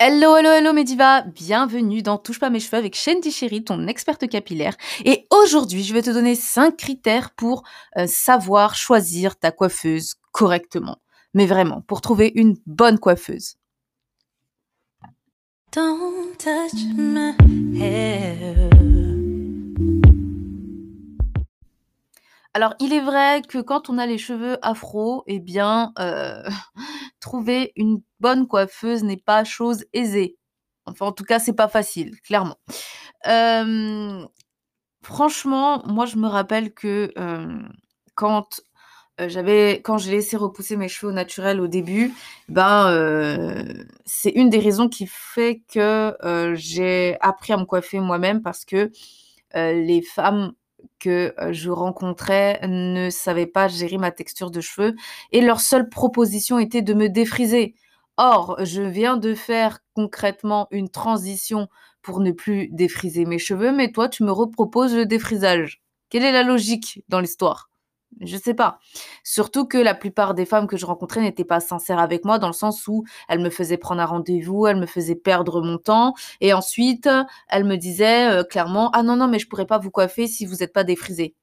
Hello, hello, hello Mediva, bienvenue dans Touche pas mes cheveux avec Shandy Chéri, ton experte capillaire. Et aujourd'hui, je vais te donner 5 critères pour euh, savoir choisir ta coiffeuse correctement. Mais vraiment, pour trouver une bonne coiffeuse. Don't touch my hair. Alors, il est vrai que quand on a les cheveux afro, eh bien, euh, trouver une bonne coiffeuse n'est pas chose aisée. Enfin, en tout cas, c'est pas facile, clairement. franchement, moi, je me rappelle que quand euh, j'avais, quand j'ai laissé repousser mes cheveux naturels au début, ben, euh, c'est une des raisons qui fait que j'ai appris à me coiffer moi-même parce que les femmes que je rencontrais ne savaient pas gérer ma texture de cheveux et leur seule proposition était de me défriser. Or, je viens de faire concrètement une transition pour ne plus défriser mes cheveux, mais toi, tu me reproposes le défrisage. Quelle est la logique dans l'histoire? Je sais pas. Surtout que la plupart des femmes que je rencontrais n'étaient pas sincères avec moi dans le sens où elles me faisaient prendre un rendez-vous, elles me faisaient perdre mon temps et ensuite elles me disaient euh, clairement "Ah non non, mais je pourrais pas vous coiffer si vous n'êtes pas défrisé."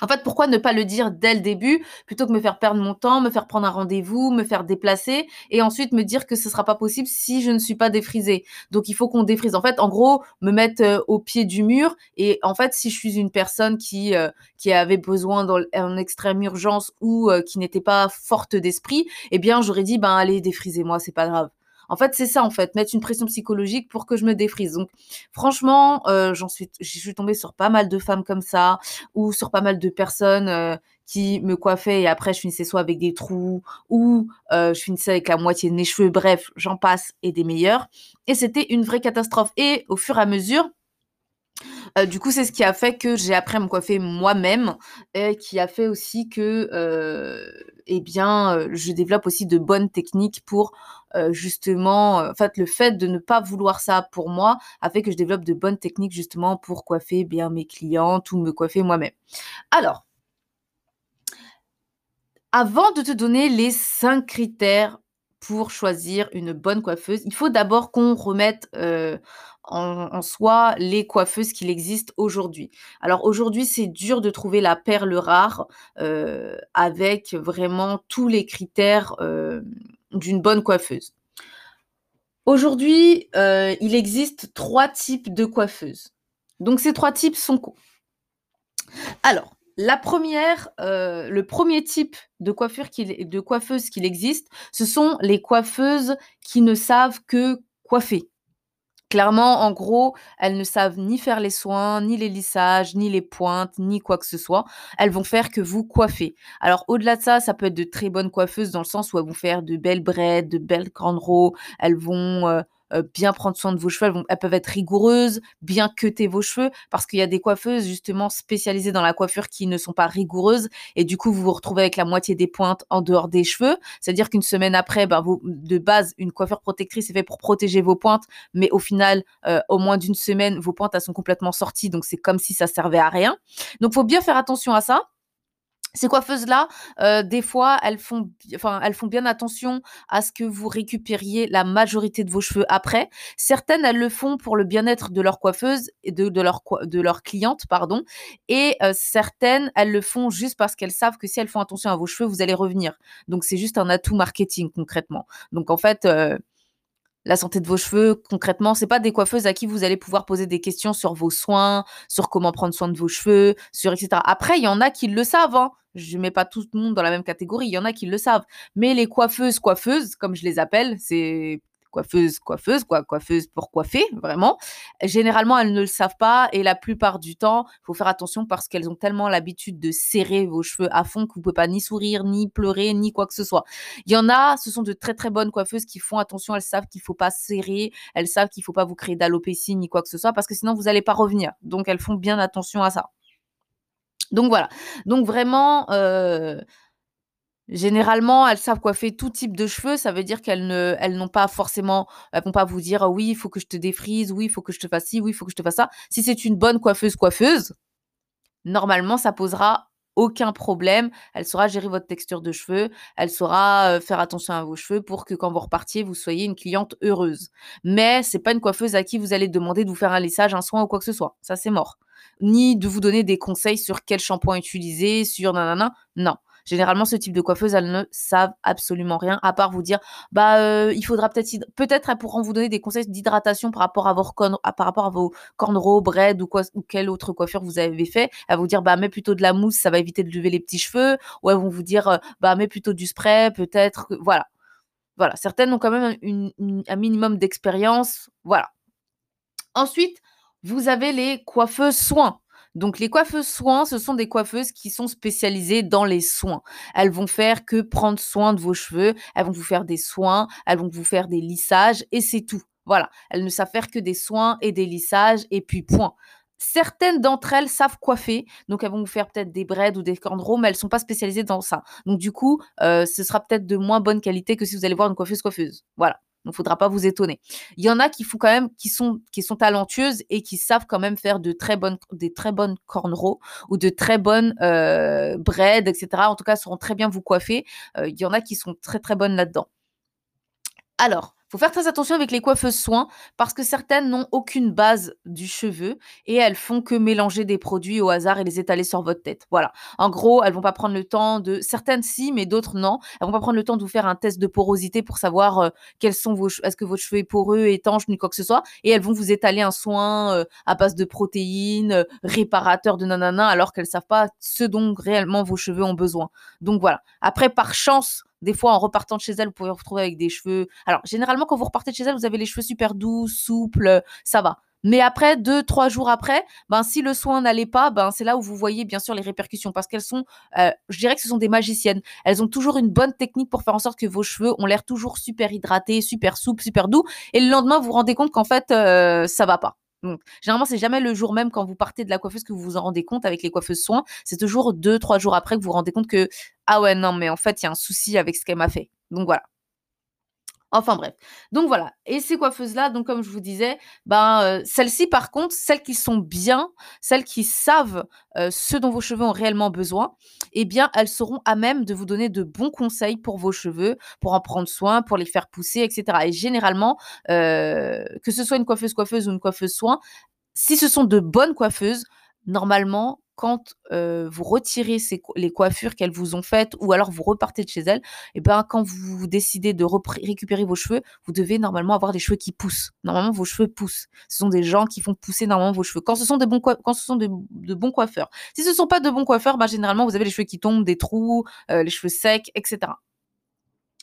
En fait, pourquoi ne pas le dire dès le début plutôt que me faire perdre mon temps, me faire prendre un rendez-vous, me faire déplacer et ensuite me dire que ce sera pas possible si je ne suis pas défrisée. Donc il faut qu'on défrise. En fait, en gros, me mettre euh, au pied du mur et en fait, si je suis une personne qui euh, qui avait besoin en extrême urgence ou euh, qui n'était pas forte d'esprit, eh bien j'aurais dit ben allez défrisez-moi, c'est pas grave. En fait, c'est ça, en fait, mettre une pression psychologique pour que je me défrise. Donc, franchement, euh, j'en suis, je suis tombée sur pas mal de femmes comme ça, ou sur pas mal de personnes euh, qui me coiffaient et après je finissais soit avec des trous, ou euh, je finissais avec la moitié de mes cheveux. Bref, j'en passe et des meilleurs. Et c'était une vraie catastrophe. Et au fur et à mesure, euh, du coup, c'est ce qui a fait que j'ai appris à me coiffer moi-même et qui a fait aussi que, euh, eh bien, euh, je développe aussi de bonnes techniques pour justement, en fait, le fait de ne pas vouloir ça pour moi a fait que je développe de bonnes techniques justement pour coiffer bien mes clientes ou me coiffer moi-même. Alors, avant de te donner les cinq critères pour choisir une bonne coiffeuse, il faut d'abord qu'on remette en, soi les coiffeuses qu'il existe aujourd'hui. Alors aujourd'hui, c'est dur de trouver la perle rare euh, avec vraiment tous les critères euh, d'une bonne coiffeuse. Aujourd'hui, euh, il existe trois types de coiffeuses. Donc ces trois types sont quoi Alors, la première, le premier type de, coiffure de coiffeuse qu'il existe, ce sont les coiffeuses qui ne savent que coiffer. Clairement, en gros, elles ne savent ni faire les soins, ni les lissages, ni les pointes, ni quoi que ce soit. Elles vont faire que vous coiffer. Alors, au-delà de ça, ça peut être de très bonnes coiffeuses dans le sens où elles vont faire de belles braides, de belles grandes. Elles vont euh, bien prendre soin de vos cheveux. Elles, peuvent être rigoureuses, bien cuter vos cheveux, parce qu'il y a des coiffeuses justement spécialisées dans la coiffure qui ne sont pas rigoureuses, et du coup vous vous retrouvez avec la moitié des pointes en dehors des cheveux. C'est-à-dire qu'une semaine après, ben, vous, de base, une coiffure protectrice est faite pour protéger vos pointes, mais au final, euh, au moins d'une semaine, vos pointes elles sont complètement sorties, donc c'est comme si ça servait à rien. Donc faut bien faire attention à ça. Ces coiffeuses-là, euh, des fois, elles font, enfin, elles font bien attention à ce que vous récupériez la majorité de vos cheveux après. Certaines, elles le font pour le bien-être de leur coiffeuse et de, leur de leur cliente, pardon. Et euh, certaines, elles le font juste parce qu'elles savent que si elles font attention à vos cheveux, vous allez revenir. Donc c'est juste un atout marketing concrètement. Donc en fait. Euh, la santé de vos cheveux, concrètement, c'est pas des coiffeuses à qui vous allez pouvoir poser des questions sur vos soins, sur comment prendre soin de vos cheveux, sur etc. Après, il y en a qui le savent. Hein. Je mets pas tout le monde dans la même catégorie. Il y en a qui le savent. Mais les coiffeuses, coiffeuses, comme je les appelle, c'est coiffeuse, coiffeuse, quoi, coiffeuse pour coiffer, vraiment. Généralement, elles ne le savent pas et la plupart du temps, il faut faire attention parce qu'elles ont tellement l'habitude de serrer vos cheveux à fond que vous pouvez pas ni sourire, ni pleurer, ni quoi que ce soit. Il y en a, ce sont de très très bonnes coiffeuses qui font attention, elles savent qu'il faut pas serrer, elles savent qu'il faut pas vous créer d'alopécie ni quoi que ce soit parce que sinon vous n'allez pas revenir. Donc elles font bien attention à ça. Donc voilà. Donc vraiment, euh, Généralement, elles savent coiffer tout type de cheveux. Ça veut dire qu'elles ne, elles n'ont pas forcément, elles vont pas vous dire «Ah oui, il faut que je te défrise, oui, il faut que je te fasse ci, oui, il faut que je te fasse ça. Si c'est une bonne coiffeuse coiffeuse, normalement, ça posera aucun problème. Elle saura gérer votre texture de cheveux. Elle saura faire attention à vos cheveux pour que quand vous repartiez, vous soyez une cliente heureuse. Mais c'est pas une coiffeuse à qui vous allez demander de vous faire un lissage, un soin ou quoi que ce soit. Ça, c'est mort. Ni de vous donner des conseils sur quel shampoing utiliser, sur nanana. Non. Généralement, ce type de coiffeuse, elles ne savent absolument rien, à part vous dire, bah, euh, il faudra peut-être, peut-être elles pourront vous donner des conseils d'hydratation par rapport à vos par rapport bread ou quoi, ou quelle autre coiffure vous avez fait. Elles vont vous dire, bah, mets plutôt de la mousse, ça va éviter de lever les petits cheveux. Ou elles vont vous dire, euh, bah, mets plutôt du spray, peut-être, voilà. Voilà. Certaines ont quand même un minimum d'expérience. Voilà. Ensuite, vous avez les coiffeuses soins. Donc les coiffeuses soins, ce sont des coiffeuses qui sont spécialisées dans les soins. Elles vont faire que prendre soin de vos cheveux, elles vont vous faire des soins, elles vont vous faire des lissages et c'est tout. Voilà, elles ne savent faire que des soins et des lissages et puis point. Certaines d'entre elles savent coiffer, donc elles vont vous faire peut-être des braids ou des cornrows, mais elles ne sont pas spécialisées dans ça. Donc du coup, euh, ce sera peut-être de moins bonne qualité que si vous allez voir une coiffeuse coiffeuse. Voilà. Donc, faudra pas vous étonner. Il y en a qui font quand même, qui sont, qui sont talentueuses et qui savent quand même faire de très bonnes, des très bonnes cornrows ou de très bonnes euh, braids, etc. En tout cas, seront très bien vous coiffer. Euh, il y en a qui sont très très bonnes là-dedans. Alors, faut faire très attention avec les coiffeuses soins parce que certaines n'ont aucune base du cheveu et elles font que mélanger des produits au hasard et les étaler sur votre tête. Voilà. En gros, elles vont pas prendre le temps de certaines si mais d'autres non. Elles vont pas prendre le temps de vous faire un test de porosité pour savoir euh, sont vos est-ce que votre cheveu est poreux, étanche ni quoi que ce soit et elles vont vous étaler un soin euh, à base de protéines, euh, réparateur de nanana alors qu'elles savent pas ce dont réellement vos cheveux ont besoin. Donc voilà. Après par chance des fois, en repartant de chez elle, vous pouvez vous retrouver avec des cheveux. Alors, généralement, quand vous repartez de chez elle, vous avez les cheveux super doux, souples, ça va. Mais après, deux, trois jours après, ben, si le soin n'allait pas, ben, c'est là où vous voyez bien sûr les répercussions parce qu'elles sont, euh, je dirais que ce sont des magiciennes. Elles ont toujours une bonne technique pour faire en sorte que vos cheveux ont l'air toujours super hydratés, super souples, super doux. Et le lendemain, vous vous rendez compte qu'en fait, euh, ça va pas. Donc, généralement, c'est jamais le jour même quand vous partez de la coiffeuse que vous vous en rendez compte avec les coiffeuses soins. C'est toujours deux, trois jours après que vous vous rendez compte que, ah ouais, non, mais en fait, il y a un souci avec ce qu'elle m'a fait. Donc voilà. Enfin bref. Donc voilà. Et ces coiffeuses-là, donc comme je vous disais, ben euh, celles-ci par contre, celles qui sont bien, celles qui savent euh, ce dont vos cheveux ont réellement besoin, eh bien elles seront à même de vous donner de bons conseils pour vos cheveux, pour en prendre soin, pour les faire pousser, etc. Et généralement, euh, que ce soit une coiffeuse coiffeuse ou une coiffeuse soin, si ce sont de bonnes coiffeuses, normalement, quand vous retirez les coiffures qu'elles vous ont faites ou alors vous repartez de chez elles, et ben quand vous décidez de récupérer vos cheveux, vous devez normalement avoir des cheveux qui poussent. Normalement, vos cheveux poussent. Ce sont des gens qui font pousser normalement vos cheveux. Quand ce sont, des de, bons coiffeurs. Si ce ne sont pas de bons coiffeurs, ben, généralement, vous avez les cheveux qui tombent, des trous, les cheveux secs, etc.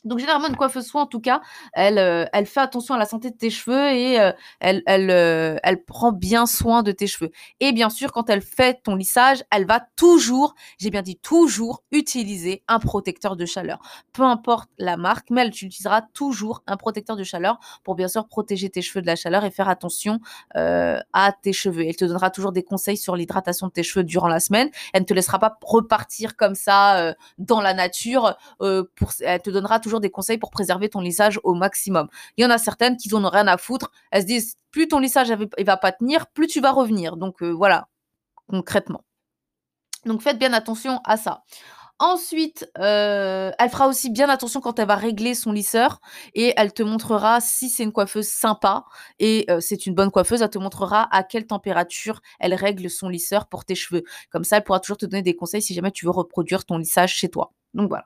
Donc généralement une coiffeuse soin en tout cas, elle, euh, elle fait attention à la santé de tes cheveux et euh, elle, elle, euh, elle prend bien soin de tes cheveux. Et bien sûr quand elle fait ton lissage, elle va toujours, j'ai bien dit toujours, utiliser un protecteur de chaleur. Peu importe la marque, mais elle utilisera toujours un protecteur de chaleur pour bien sûr protéger tes cheveux de la chaleur et faire attention à tes cheveux. Elle te donnera toujours des conseils sur l'hydratation de tes cheveux durant la semaine. Elle ne te laissera pas repartir comme ça dans la nature. pour, elle te donnera toujours des conseils pour préserver ton lissage au maximum. Il y en a certaines qui n'ont rien à foutre. Elles se disent, plus ton lissage ne va pas tenir, plus tu vas revenir. Donc euh, voilà, concrètement. Donc faites bien attention à ça. Ensuite, euh, elle fera aussi bien attention quand elle va régler son lisseur et elle te montrera si c'est une coiffeuse sympa et euh, c'est une bonne coiffeuse, elle te montrera à quelle température elle règle son lisseur pour tes cheveux. Comme ça, elle pourra toujours te donner des conseils si jamais tu veux reproduire ton lissage chez toi. Donc voilà.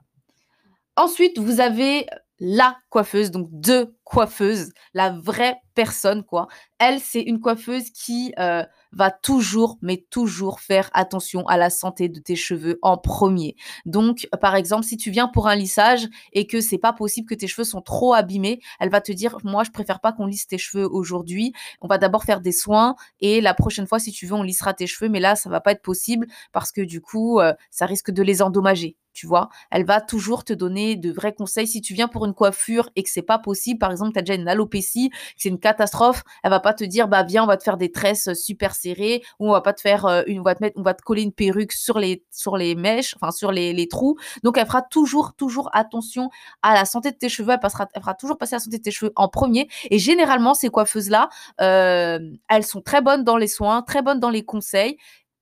Ensuite, vous avez la coiffeuse, donc deux coiffeuses, la vraie personne, quoi. Elle, c'est une coiffeuse qui euh, va toujours, mais toujours faire attention à la santé de tes cheveux en premier. Donc, par exemple, si tu viens pour un lissage et que c'est pas possible que tes cheveux sont trop abîmés, elle va te dire, moi, je préfère pas qu'on lisse tes cheveux aujourd'hui. On va d'abord faire des soins et la prochaine fois, si tu veux, on lissera tes cheveux. Mais là, ça va pas être possible parce que du coup, euh, ça risque de les endommager tu vois. Elle va toujours te donner de vrais conseils. Si tu viens pour une coiffure et que c'est pas possible, par exemple, tu as déjà une alopécie, que c'est une catastrophe, elle va pas te dire, bah, viens, on va te faire des tresses super serrées ou on va pas te faire euh, une, on va te mettre, on va te coller une perruque sur les, sur les mèches, enfin, sur les, les trous. Donc, elle fera toujours, toujours attention à la santé de tes cheveux. Elle passera, elle fera toujours passer la santé de tes cheveux en premier. Et généralement, ces coiffeuses-là, euh, elles sont très bonnes dans les soins, très bonnes dans les conseils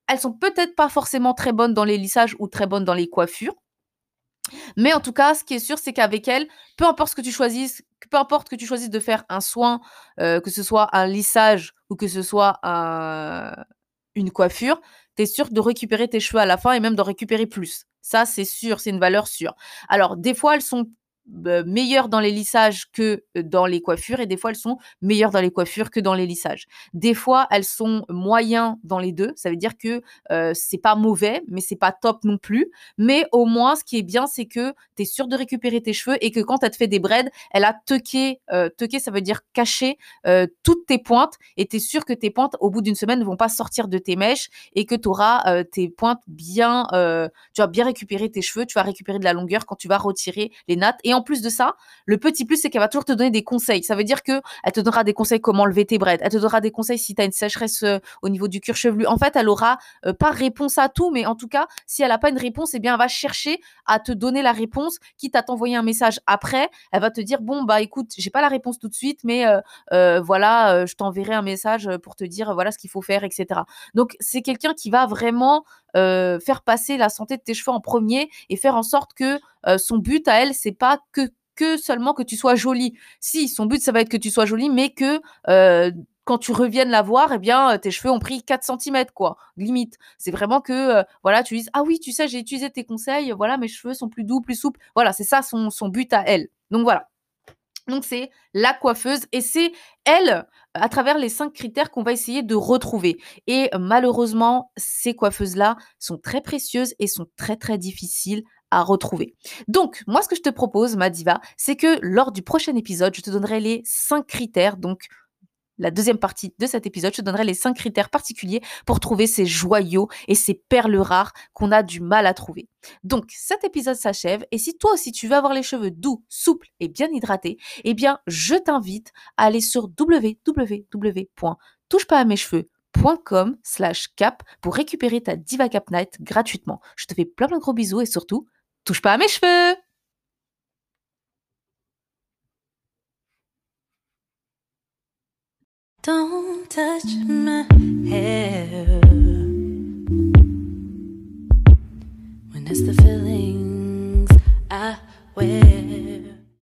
elles sont peut-être pas forcément très bonnes dans les lissages ou très bonnes dans les coiffures. Mais en tout cas, ce qui est sûr, c'est qu'avec elles, peu importe ce que tu choisisses, peu importe que tu choisisses de faire un soin, euh, que ce soit un lissage ou que ce soit une coiffure, tu es sûr de récupérer tes cheveux à la fin et même d'en récupérer plus. Ça, c'est sûr, c'est une valeur sûre. Alors, des fois, elles sont meilleures dans les lissages que dans les coiffures et des fois elles sont meilleures dans les coiffures que dans les lissages. Des fois elles sont moyens dans les deux, ça veut dire que c'est pas mauvais mais c'est pas top non plus, mais au moins ce qui est bien c'est que tu es sûr de récupérer tes cheveux et que quand elle te fait des braids, elle a tucké, tucké ça veut dire cacher toutes tes pointes et tu es sûr que tes pointes au bout d'une semaine ne vont pas sortir de tes mèches et que tu auras tes pointes bien tu vas bien récupérer tes cheveux, tu vas récupérer de la longueur quand tu vas retirer les nattes et en plus de ça, le petit plus, c'est qu'elle va toujours te donner des conseils. Ça veut dire que elle te donnera des conseils comment enlever tes braids. Elle te donnera des conseils si tu as une sécheresse euh, au niveau du cuir chevelu. En fait, elle aura euh, pas réponse à tout, mais en tout cas, si elle n'a pas une réponse, eh bien, elle va chercher à te donner la réponse, quitte à t'envoyer un message après. Elle va te dire, bon, bah, écoute, j'ai pas la réponse tout de suite, mais euh, voilà, je t'enverrai un message pour te dire, voilà ce qu'il faut faire, etc. Donc, c'est quelqu'un qui va vraiment faire passer la santé de tes cheveux en premier et faire en sorte que son but à elle, c'est pas que que seulement que tu sois jolie. Si, son but, ça va être que tu sois jolie, mais que quand tu reviennes la voir, eh bien, tes cheveux ont pris 4 cm, quoi, limite. C'est vraiment que, voilà, tu dises, ah oui, tu sais, j'ai utilisé tes conseils, voilà, mes cheveux sont plus doux, plus souples. Voilà, c'est ça son, son but à elle. Donc voilà. Donc c'est la coiffeuse et c'est elle, à travers les cinq critères qu'on va essayer de retrouver. Et malheureusement, ces coiffeuses-là sont très précieuses et sont très très difficiles à retrouver. Donc, moi, ce que je te propose, ma diva, c'est que lors du prochain épisode, je te donnerai les cinq critères, donc la deuxième partie de cet épisode, je te donnerai les cinq critères particuliers pour trouver ces joyaux et ces perles rares qu'on a du mal à trouver. Donc, cet épisode s'achève et si toi aussi tu veux avoir les cheveux doux, souples et bien hydratés, eh bien, je t'invite à aller sur www.touchepasamescheveux.com slash cap pour récupérer ta Diva Cap Night gratuitement. Je te fais plein de gros bisous et surtout, touche pas à mes cheveux Don't touch my hair when it's the feelings I wear.